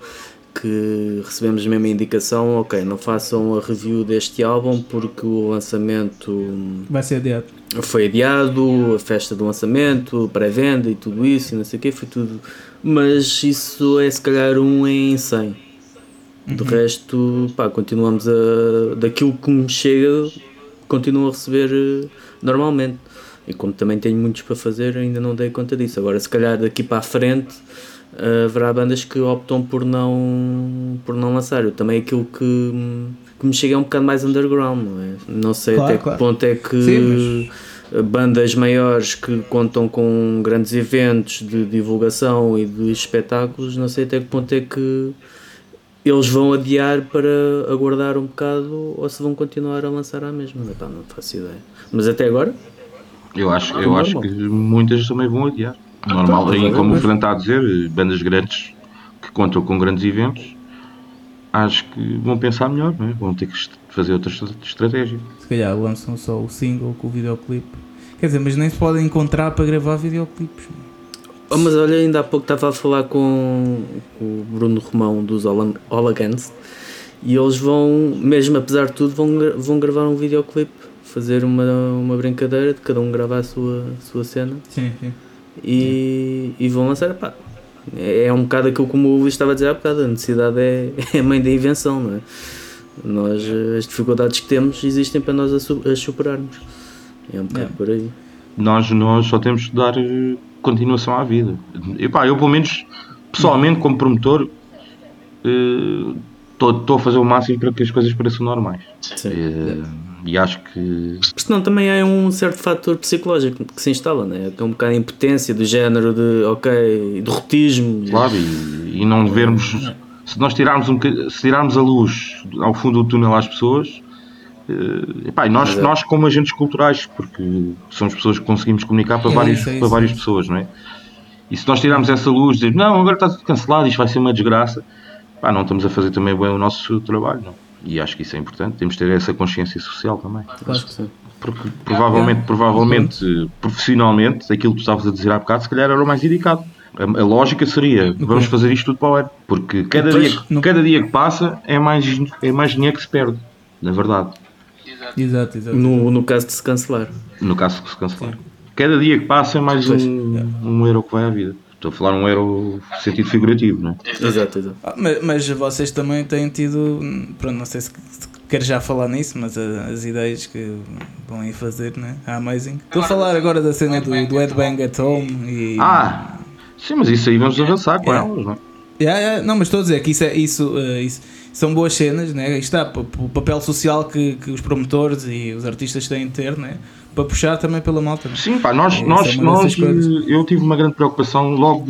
que recebemos mesmo a indicação, ok, não façam a review deste álbum porque o lançamento Vai ser adiado. foi adiado, a festa do lançamento, pré-venda e tudo isso, não sei o quê, foi tudo. Mas isso é se calhar um em 100. Do resto, pá, continuamos a. daquilo que me chega, continuo a receber eh, normalmente. E como também tenho muitos para fazer, ainda não dei conta disso. Agora, se calhar daqui para a frente, eh, haverá bandas que optam por não, por não lançar. Eu também aquilo que, que me chega é um bocado mais underground, não é? Não sei Claro, até claro. que ponto é que Sim, bandas maiores que contam com grandes eventos de divulgação e de espetáculos, não sei até que ponto é que eles vão adiar para aguardar um bocado ou se vão continuar a lançar a mesma. Epá, não faço ideia. Mas até agora, Eu acho, eu acho que muitas também vão adiar. Normal, tá, aí, tá, como o Fernando está a dizer, bandas grandes que contam com grandes eventos, acho que vão pensar melhor, não é? vão ter que fazer outra estra- estratégia. Se calhar lançam só o single com o videoclipe. Quer dizer, mas nem se podem encontrar para gravar videoclipes. Oh, mas olha, ainda há pouco estava a falar com o Bruno Romão dos Against e eles vão, mesmo apesar de tudo, vão, vão gravar um videoclipe, fazer uma, uma brincadeira de cada um gravar a sua, a sua cena Sim, sim. E, e vão lançar. Pá, É, é um bocado aquilo como o Luís estava a dizer há bocado, a necessidade é, [laughs] é a mãe da invenção, não é? Nós, as dificuldades que temos existem para nós as, superarmos. É um bocado Yeah. por aí. Nós, nós só temos que dar eh, continuação à vida. E pá, eu pelo menos, pessoalmente, como promotor, estou a fazer o máximo para que as coisas pareçam normais. Sim. Eh, e acho que Porque senão também há um certo fator psicológico que se instala, né? que é um bocado de impotência, do género de, ok, derrotismo. Claro, e, e não vermos. Se nós tirarmos, um, se tirarmos a luz ao fundo do túnel às pessoas, eh, epá, e nós, Exato. nós como agentes culturais, porque somos pessoas que conseguimos comunicar para, É vários, é para várias é pessoas, não é? E se nós tirarmos essa luz, dizer não, agora está tudo cancelado, isto vai ser uma desgraça, pá, não estamos a fazer também bem o nosso trabalho, não. E acho que isso é importante, temos de ter essa consciência social também. Acho que sim. Porque provavelmente, provavelmente profissionalmente, aquilo que tu estavas a dizer há bocado, se calhar era o mais indicado. A, a lógica seria, vamos fazer isto tudo para o ano. Porque cada, Pois, dia, não- cada dia que passa é mais, é mais dinheiro que se perde, na verdade. Exato, exato. No, no caso de se cancelar. No caso que se cancelar. Cada dia que passa é mais um, um euro que vai à vida. Estou a falar um euro no sentido figurativo, não é? Exato, exato. Ah, mas, mas vocês também têm tido, pronto, não sei se, queres já falar nisso, mas a- as ideias que vão aí fazer, né? A Amazing. Estou a falar agora da cena do, do Headbang at Home e. Ah! Sim, mas isso aí vamos avançar com É. elas, não é? Yeah, yeah, não, mas estou a dizer que isso, é, isso, eh, isso são boas cenas, né? Isto está o papel social que, que os promotores e os artistas têm de ter, né? Para puxar também pela malta. né? Sim, pá, nós, Isso nós, é nós eu tive uma grande preocupação logo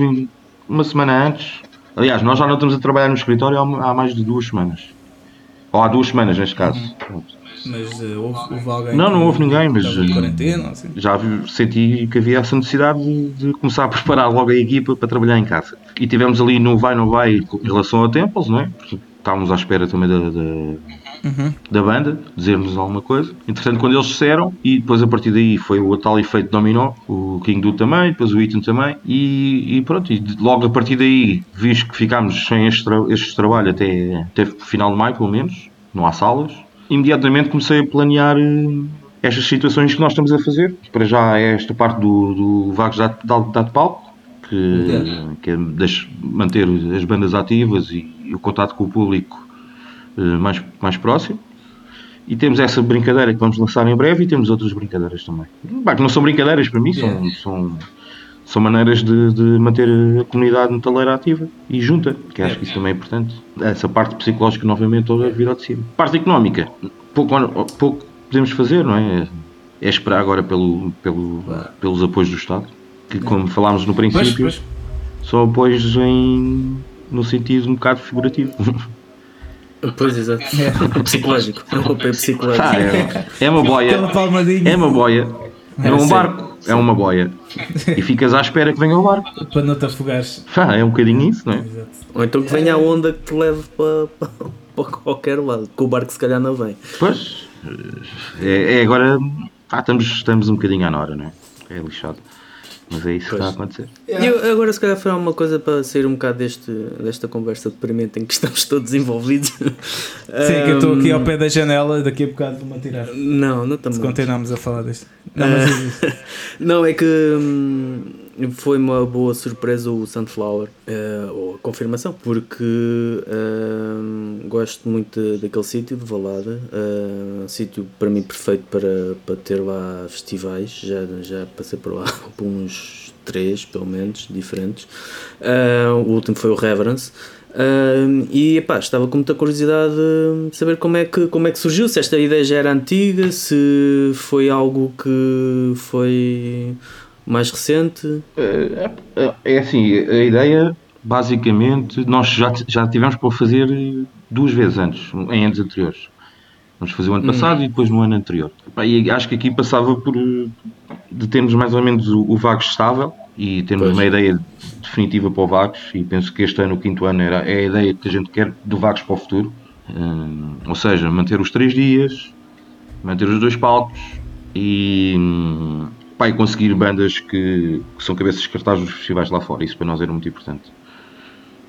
uma semana antes. Aliás, nós já não estamos a trabalhar no escritório há, mais de duas semanas. Ou há duas semanas, neste caso. Pronto. Mas eh, houve, houve alguém. Não, não houve ninguém, mas, eh, quarentena, assim. Já vi- senti que havia essa necessidade de, de começar a preparar logo a equipa para trabalhar em casa. E tivemos ali no vai, não vai em relação a Temples, não é? Porque estávamos à espera também da, da, Uhum. da banda, dizer-nos alguma coisa. Entretanto, quando eles disseram, e depois a partir daí foi o tal efeito dominó, o King Do também, depois o Ethan também, e, e pronto, e logo a partir daí, visto que ficámos sem este, tra este trabalho até, até final de maio, pelo menos, não há salas, imediatamente comecei a planear eh, estas situações que nós estamos a fazer. Para já é esta parte do, do Vagos de Palco, que, que é manter as bandas ativas e, e o contato com o público eh, mais, mais próximo. E temos essa brincadeira que vamos lançar em breve e temos outras brincadeiras também. Bah, que não são brincadeiras para mim, são, são, são maneiras de, de manter a comunidade metaleira ativa e junta, que acho que isso também é importante. Essa parte psicológica novamente toda vir ao de cima. Parte económica, pouco, pouco podemos fazer, não é? É esperar agora pelo, pelo, pelos apoios do Estado, que como falámos no Pois, princípio, pois. são apoios em, no sentido um bocado figurativo. Pois, exato. Psicológico. É um apoio psicológico. Ah, é, é uma boia. É uma boia. Não é um barco, é uma boia. E ficas à espera que venha o barco. para não te afogares. Ah, é um bocadinho isso, não é? Exato. Ou então que venha a onda que te leve para, para, [laughs] para qualquer lado. Que o barco se calhar não vem. Pois, é, é agora. Ah, estamos, estamos um bocadinho à nora, não é? É lixado. Mas é isso que está a acontecer. E eu- agora se calhar foi uma coisa para sair um bocado deste, desta conversa deprimente em que estamos todos envolvidos. [laughs] Sim, que eu estou aqui ao pé da janela, daqui a bocado vou-me atirar. Não, não Se também. continuarmos a falar disto. Não, isso. [laughs] Não, é que hum, foi uma boa surpresa o Sunflower, eh, ou a confirmação, porque hum, gosto muito daquele sítio de Valada, um sítio para mim perfeito para, para ter lá festivais, já, já passei por lá [laughs] por uns três, pelo menos, diferentes. Eh, o último foi o Reverence. E estava com muita curiosidade de saber como é, que, como é que surgiu, se esta ideia já era antiga, se foi algo que foi mais recente. É, é- é assim, a ideia, basicamente, nós já, já tivemos para fazer duas vezes antes, em anos anteriores. Vamos fazer o ano passado e depois no ano anterior. E acho que aqui passava por eh, de termos mais ou menos o, o Vagos estável e termos Pois. uma ideia definitiva para o Vagos e penso que este ano, o quinto ano, era, é a ideia que a gente quer do Vagos para o futuro. Hum, ou seja, manter os três dias, manter os dois palcos e, hum, pá, e conseguir bandas que, que são cabeças de cartaz dos festivais lá fora. Isso para nós era muito importante.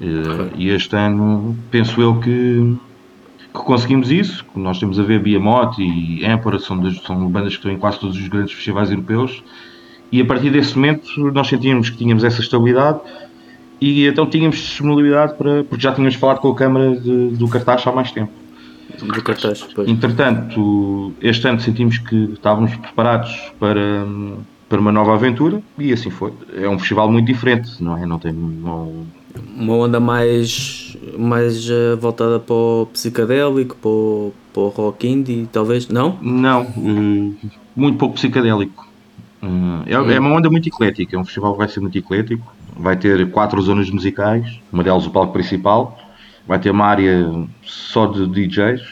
Eh, E este ano penso eu que, que conseguimos isso. Nós temos a ver Behemoth e Emperor, são, são bandas que estão em quase todos os grandes festivais europeus. E a partir desse momento nós sentíamos que tínhamos essa estabilidade E então tínhamos disponibilidade para. porque já tínhamos falado com a Câmara de, do cartaz há mais tempo. Do cartaz, pois. Entretanto, este ano sentimos que estávamos preparados para, para uma nova aventura e assim foi. É um festival muito diferente, não é? Não tem. Não, Uma onda mais, mais eh, voltada para o psicadélico, para o, para o rock indie, talvez? Não? não eh, muito pouco psicadélico. Eh, é, é uma onda muito eclética, é um festival que vai ser muito eclético. Vai ter quatro zonas musicais, uma delas o palco principal. Vai ter uma área só de DJs,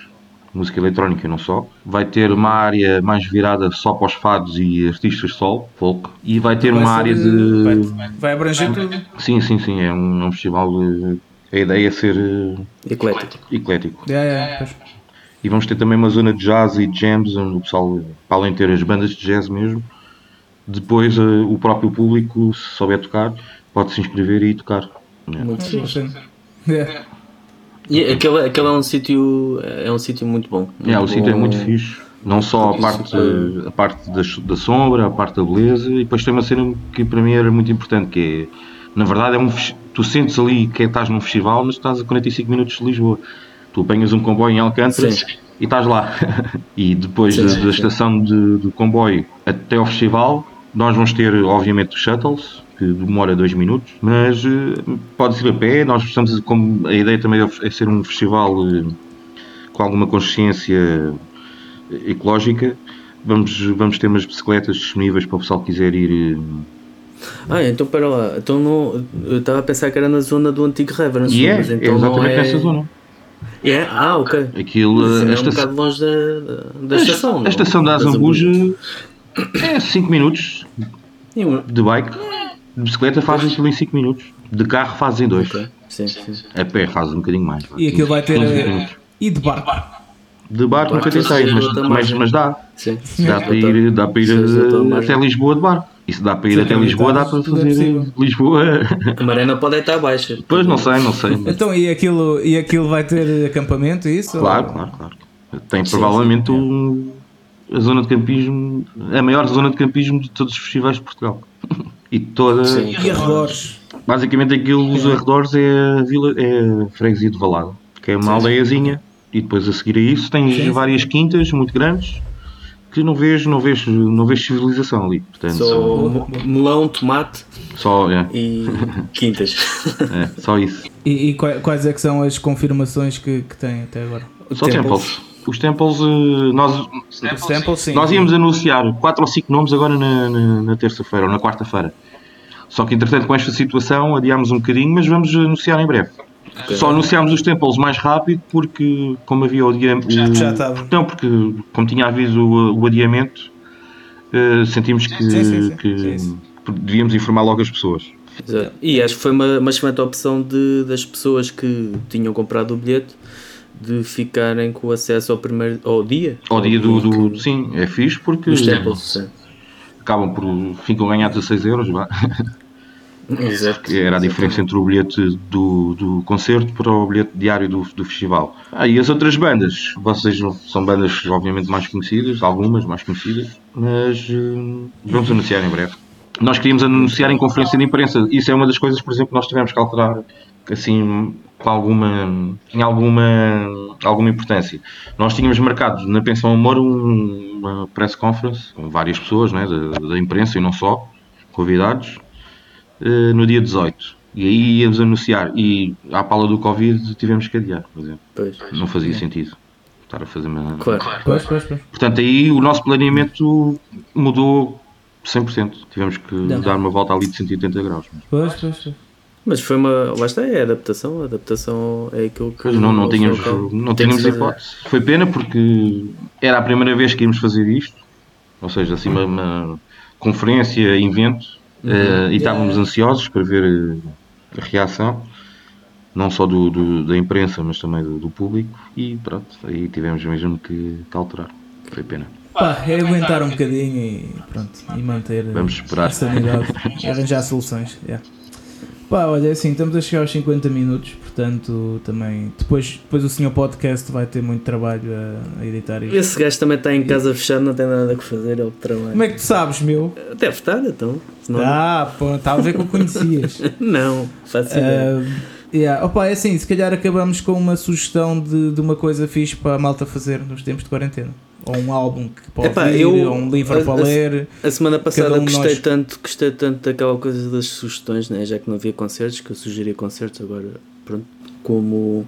música eletrónica e não só. Vai ter uma área mais virada só para os fados e artistas sol, folk. E vai ter Vai uma área de. Vai, vai abranger tudo. Sim, sim, sim. É um, é um festival. eh, A ideia é ser eh, Eclético. eclético. Yeah, yeah, pois. E vamos ter também uma zona de jazz e de jams, onde o pessoal, para além de ter as bandas de jazz mesmo, depois eh, o próprio público, se souber tocar, pode se inscrever e tocar. Muito. Yeah. E aquele, aquele é um sítio é um sítio muito bom. É, o Muito sítio é muito fixe. Não só a Muito parte, a parte da, da sombra, a parte da beleza, e depois tem uma cena que para mim era muito importante, que é, na verdade, é um, tu sentes ali que estás num festival, mas estás a 45 minutos de Lisboa. Tu apanhas um comboio em Alcântara Sim. e estás lá. [laughs] e depois Sim, da, sim, da sim. estação de, do comboio até ao festival, nós vamos ter, obviamente, os shuttles, que demora dois minutos, mas eh, pode ir a pé. Nós estamos, como a ideia também é ser um festival eh, com alguma consciência ecológica. Vamos, vamos ter umas bicicletas disponíveis para o pessoal que quiser ir. eh, Ah, então pera lá. Então não, eu estava a pensar que era na zona do antigo Reverence. E é, é então não exatamente é... nessa zona. É? Ah, ok. Aquilo, Mas a, é um bocado longe da, da, da a- estação. a estação da Azambuja é 5 minutos de bike. De bicicleta fazem aquilo em 5 minutos. De carro fazem 2. Ok, Sim, sim. A pé faz um bocadinho mais. E aquilo vai ter. 15 eh, minutos. E de barco. De barco nunca tentei, mas, mas, mas dá. sim. Dá para ir, dá para ir eh, até Lisboa de barco. E se dá para ir Sim, até também Lisboa, dá para tudo é fazer possível. Lisboa. A marena pode estar baixa. Pois não sei, não sei. mas- Então, e aquilo, e aquilo vai ter acampamento, isso? Claro, Ou- claro, claro. Tem provavelmente um- a zona de campismo, a maior zona de campismo de todos os festivais de Portugal. E toda. Sim. E arredores. Basicamente aquilo, os arredores é a vila, é a freguesia de Valada, que é uma aldeiazinha. E depois a seguir a isso tens Sim, sim. várias quintas muito grandes que não vês, não vês, não vês civilização ali. Portanto, Só só, melão, tomate só, é, e [laughs] quintas. é, só isso. E, e qua- quais é que são as confirmações que, que tem até agora? Só temples. Os temples, eh, nós, sim. Nós íamos anunciar 4 ou 5 nomes agora na, na- na terça-feira ou na quarta-feira. Só que entretanto com esta situação adiámos um bocadinho, mas vamos anunciar em breve. Só anunciámos os temples mais rápido porque como havia o adiamento. Já estava. Não, porque como tinha havido o, o adiamento, eh, sentimos que, Sim, sim, sim. que Sim, sim. devíamos informar logo as pessoas. Exato. E acho que foi uma, uma excelente opção de, das pessoas que tinham comprado o bilhete de ficarem com acesso ao primeiro ao dia. Ao dia do, do- Sim, é fixe porque Dos temples, sim. acabam por. ficam a ganhar 16 euros. vá. Exato. era a diferença entre o bilhete do, do concerto para o bilhete diário do, do festival. Ah, e as outras bandas? Vocês são bandas obviamente mais conhecidas, algumas mais conhecidas, mas eh, vamos anunciar em breve. Nós queríamos anunciar em conferência de imprensa. Isso é uma das coisas, por exemplo, que nós tivemos que alterar assim com alguma, em alguma, alguma importância. Nós tínhamos marcado na Pensão Amor um- uma press conference com várias pessoas né, da, da imprensa e não só, convidados, eh, no dia 18. E aí íamos anunciar. E à pala do Covid tivemos que adiar, por exemplo. Pois. Não fazia sentido estar a fazer uma. Claro. Pois, pois, pois. Portanto, aí o nosso planeamento mudou 100%. Tivemos que Não. dar uma volta ali de 180 graus. Pois, pois, pois. Mas foi uma. Lá está, é a adaptação. A adaptação é aquilo que. Pois não, não tínhamos, não tínhamos hipótese. Foi pena porque era a primeira vez que íamos fazer isto. Ou seja, assim, uma, uma conferência, evento. eh, e estávamos ansiosos para ver eh, a reação. Não só do, do- da imprensa, mas também do, do público. E pronto, aí tivemos mesmo que, que alterar. Foi pena. Pá, é aguentar um bocadinho e pronto, e manter Vamos esperar. a sanidade [laughs] arranjar soluções. yeah. Pá, olha, é assim, estamos a chegar aos 50 minutos, portanto, também. Depois, depois o senhor podcast vai ter muito trabalho a, a editar isto. Esse gajo também está em casa fechado, não tem nada a fazer, é o que trabalha. Como é que tu sabes, meu? Deve estar, então. Senão... Ah, pô, estava a ver que o conhecias. [laughs] não, faço ideia. Uh, yeah. Opa, é assim, se calhar acabamos com uma sugestão de, de uma coisa fixe para a malta fazer nos tempos de quarentena. Ou um álbum que pode Epá, eu- ou um livro a- para a- ler. A semana passada um gostei, nós. tanto, gostei tanto daquela coisa das sugestões, né? já que não havia concertos, que eu sugeria concertos, agora pronto. Como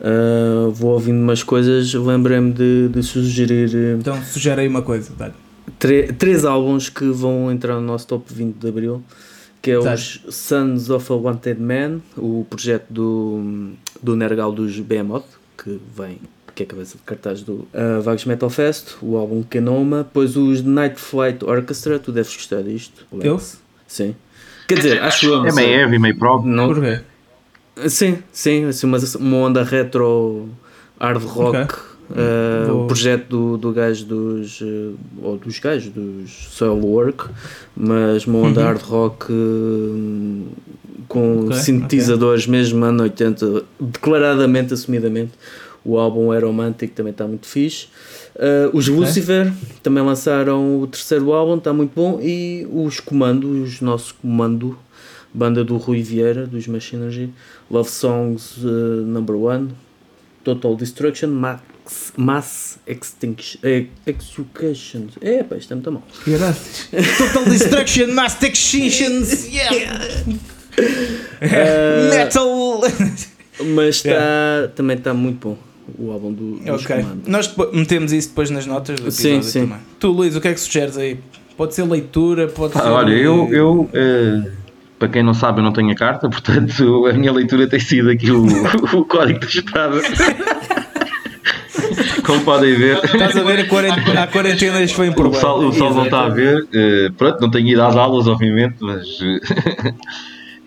ah, vou ouvindo umas coisas, lembrei-me de, de sugerir eh, Então sugere aí uma coisa, tre- três álbuns que vão entrar no nosso top 20 de Abril, que é os Sons of a Wanted Man, o projeto do, do Nergal dos Behemoth, que vem, que é a cabeça de cartaz do uh, Vagos Metal Fest, o álbum Kenoma, depois os Night Flight Orchestra, tu deves gostar disto. Eu? Sim. Quer dizer, acho eu. não É sei. meio heavy, meio prog. Não, Porquê? Sim, sim, assim, uma, uma onda retro hard rock. Ok. Uh, Vou- o projeto do, do gajo dos uh, ou dos gajos dos Soilwork, mas uma onda Uhum. hard rock uh, com Ok, sintetizadores mesmo ano 80, declaradamente, assumidamente. O álbum romântico, também está muito fixe. Os Ok. Lucifer também lançaram o terceiro álbum, está muito bom. E os Comando, os nossos Comando, banda do Rui Vieira, dos Machinery, Love Songs Number One, Total Destruction, Max, Mass Extinction, eh, Execution. É, pá, isto é muito mal. Total Destruction, Mass Extinctions, yeah! Uh, Metal! Mas está, também está muito bom o álbum do, dos ok. Comando. Nós metemos isso depois nas notas do Sim, episódio sim. também. Tu, Luís, o que é que sugeres aí? Pode ser leitura, pode Pá, ser. olha, eu, eu eh, para quem não sabe, eu não tenho a carta, [laughs] portanto a minha leitura tem sido aqui o, [laughs] o código da estrada. Como podem ver, Estás a ver a quarentena, [laughs] a quarentena isto foi o importante. sol, o sol não está a ver. eh, pronto, não tenho ido às aulas, obviamente, mas eh,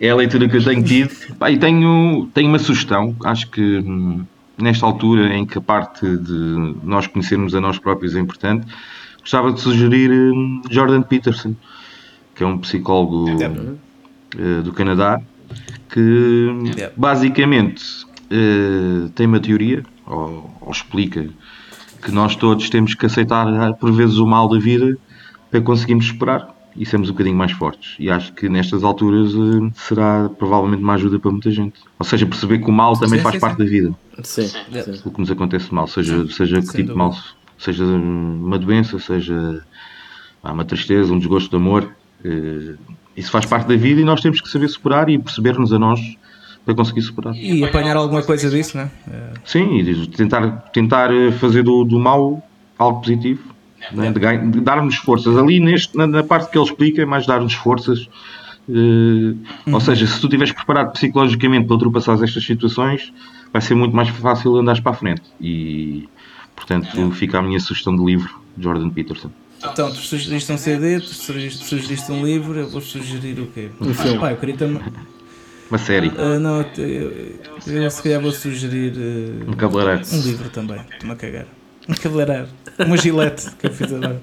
[laughs] é a leitura que eu tenho tido. Pá, e tenho, tenho uma sugestão, acho que hum, nesta altura em que a parte de nós conhecermos a nós próprios é importante, gostava de sugerir hum, Jordan Peterson, que é um psicólogo eh, do Canadá, que Yeah. basicamente eh, tem uma teoria, ou, ou explica, que nós todos temos que aceitar eh, por vezes o mal da vida para conseguirmos superar e sermos um bocadinho mais fortes. E acho que nestas alturas eh, será provavelmente uma ajuda para muita gente. Ou seja, perceber que o mal também Sim, faz sim, parte da vida. Sim, sim. O que nos acontece mal, seja, seja que tipo de mal, seja uma doença, seja ah, uma tristeza, um desgosto de amor. eh, isso faz parte da vida e nós temos que saber superar e perceber-nos a nós para conseguir superar. E apanhar alguma coisa disso, né? É, Sim, e tentar, tentar fazer do, do mal algo positivo, né? de, ganho- de dar-nos forças. Ali neste, na, na parte que ele explica, é mais dar-nos forças. eh, Ou seja, se tu estiveres preparado psicologicamente para ultrapassar estas situações, vai ser muito mais fácil andares para a frente. E, portanto, fica a minha sugestão de livro, Jordan Peterson. Então, tu sugeriste um CD, tu sugeriste, sugeriste um livro, eu vou sugerir o quê? Um filme. Pá, eu queria também. Uma série, Ah, não, eu, eu, eu se calhar vou sugerir ah, um cabeleireiro. um livro também, estou-me a cagar. Um cabeleireiro, uma gilete que eu fiz agora.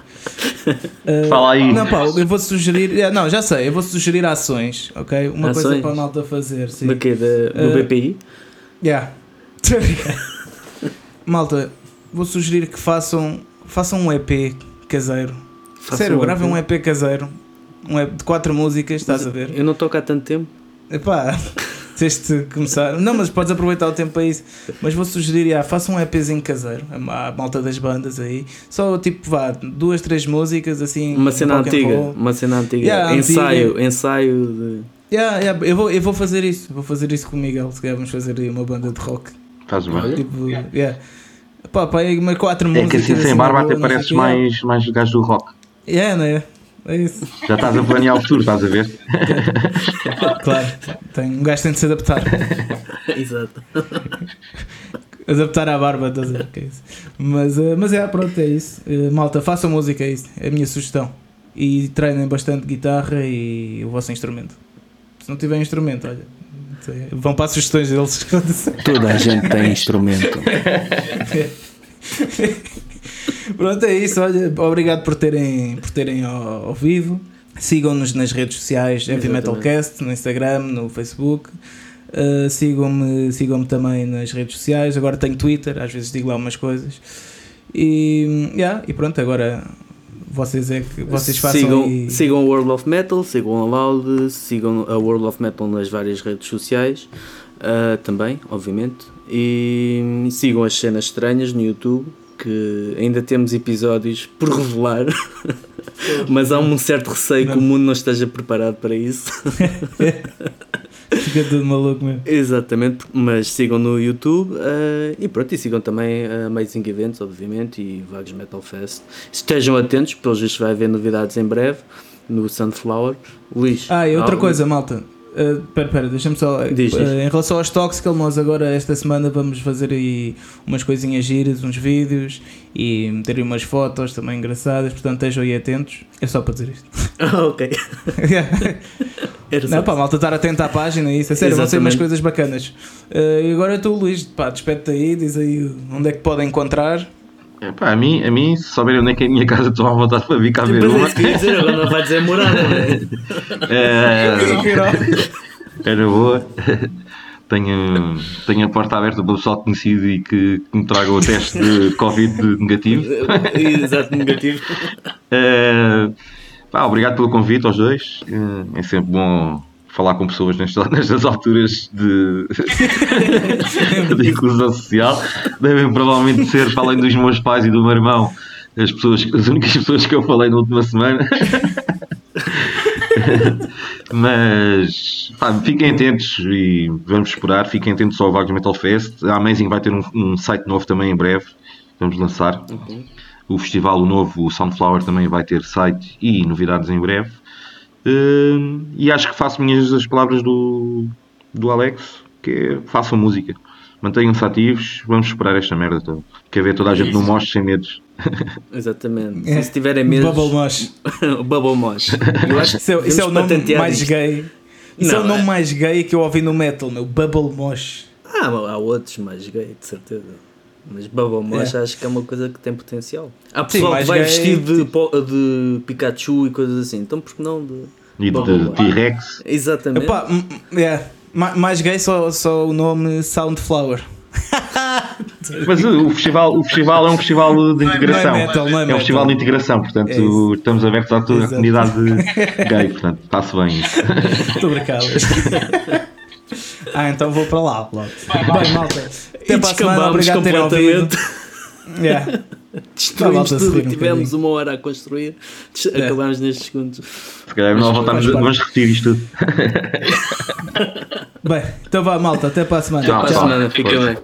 Ah, Fala aí. Não, pá, eu vou sugerir. ah, Não, já sei, eu vou sugerir ações, ok? Uma coisa Ações? para a malta fazer, sim. Do quê? Do Eh, BPI? Yeah. [laughs] Malta, vou sugerir que façam, façam um EP caseiro. Façam Sério, um gravem um EP caseiro. Um EP de quatro músicas, estás a ver? Eu não toco há tanto tempo. Epá, [laughs] tens de começar. Não, mas podes aproveitar o tempo para isso. Mas vou sugerir, yeah, façam um EPzinho caseiro. A, malta das bandas aí. Só tipo, vá, duas, três músicas assim. Uma cena antiga. Uma cena antiga. Yeah, ensaio, ensaio de. Yeah, yeah, eu, vou, eu vou fazer isso. Vou fazer isso com o Miguel. Se calhar vamos fazer aí uma banda de rock. Faz bem. Tipo, yeah. Pá, pá, aí uma quatro É músicas. que assim, sem na barba, até pareces mais, mais gajo do rock. Yeah, não é? É isso. Já estás a planear o futuro, estás a ver? [laughs] Claro. Tem, um gajo tem de se adaptar. [laughs] Exato. Adaptar à barba, estás a ver? Que é isso. Mas, eh, mas é, pronto, é isso. Eh, malta, façam música, é isso. É a minha sugestão. E treinem bastante guitarra e o vosso instrumento. Se não tiver instrumento, olha. Vão para as sugestões deles. Toda a gente tem [laughs] instrumento. Pronto, é isso. Olha, obrigado por terem, por terem ó- ouvido. Sigam-nos nas redes sociais, Heavy. Metalcast, no Instagram, no Facebook. Uh, sigam-me sigam também nas redes sociais. Agora tenho Twitter, às vezes digo lá umas coisas. E, yeah, e pronto, agora vocês é que vocês façam sigam, aí- sigam o World of Metal, sigam a Loud, sigam a World of Metal nas várias redes sociais ah, também, obviamente. E sigam as cenas estranhas no YouTube, que ainda temos episódios por revelar, [laughs] mas há um certo receio que o mundo não esteja preparado para isso. [laughs] Fica tudo maluco mesmo. Exatamente, mas sigam no YouTube eh, e pronto, e sigam também a Amazing Events, obviamente, e Vagos Metal Fest. Estejam atentos, pelos vistos vai haver novidades em breve no Sunflower. Luís. Ah, e outra coisa, malta. Uh, pera, pera, deixa-me só. Uh, em relação aos Toxical, nós agora, esta semana, vamos fazer aí umas coisinhas giras, uns vídeos e meter umas fotos também engraçadas. Portanto, estejam aí atentos. É só para dizer isto. [laughs] Ah, ok. [laughs] Não, pá, malta, estar atento à página isso. É sério, vão ser umas coisas bacanas. Uh, e agora tu, Luís, pá, despede-te aí, diz aí onde é que podem encontrar. Epá, a mim, a mim, se souberem onde é que é a minha casa, estou à vontade para vir cá ver Depois é uma. dizer, agora não vai dizer morada, é? É, era boa. Tenho, tenho a porta aberta para o pessoal conhecido e que, que me traga o teste de Covid negativo. Exato, negativo. Eh, pá, obrigado pelo convite aos dois. Eh, é sempre bom falar com pessoas nestas, [laughs] nestas alturas de, de inclusão social. Devem provavelmente ser, para além dos meus pais e do meu irmão, as, pessoas, as únicas pessoas que eu falei na última semana. [laughs] Mas pá, fiquem atentos e vamos esperar. Fiquem atentos ao Vagos Metal Fest. A Amazing vai ter um, um site novo também em breve. Vamos lançar. O festival, o novo, o Sunflower, também vai ter site e novidades em breve. Hum, e acho que faço minhas as palavras do, do Alex, que é façam música. Mantenham-se ativos, vamos esperar esta merda toda. Quer ver toda a gente no mostre sem medos. Exatamente. É. Se tiverem medo. Bubble Mosh. [laughs] o Bubble Mosh. Eu acho que Isso é, isso é o nome mais isto. gay. Isso é o Não, nome é- mais gay que eu ouvi no metal, meu. Bubble Mosh. Ah, há outros mais gay, de certeza. Mas Bubble Mosh É. acho que é uma coisa que tem potencial. Há Sim, pessoal mais que vai vestido de, po- de Pikachu e coisas assim. Então por que não de. E de? T-Rex. Exatamente. Epá, yeah. Ma- Mais gay só, só o nome Soundflower. [laughs] Mas o festival, o festival é um festival de integração. Não é metal, não é um metal. festival de integração, portanto É estamos abertos a toda a comunidade gay, portanto está-se bem isso. [laughs] Estou brincando. [laughs] ah, então vou para lá. logo. Bem, malta. Até e para a semana. Obrigado por terem ouvido. completamente. [laughs] Yeah. Destruímos tudo. um Tivemos bocadinho. uma hora a construir. É. Acabámos nestes segundos. Se calhar nós voltamos, faz parte. vamos repetir isto tudo. [laughs] Bem, então vá, malta. Até para a semana. Tchau, Para a tchau. semana. Fica bem.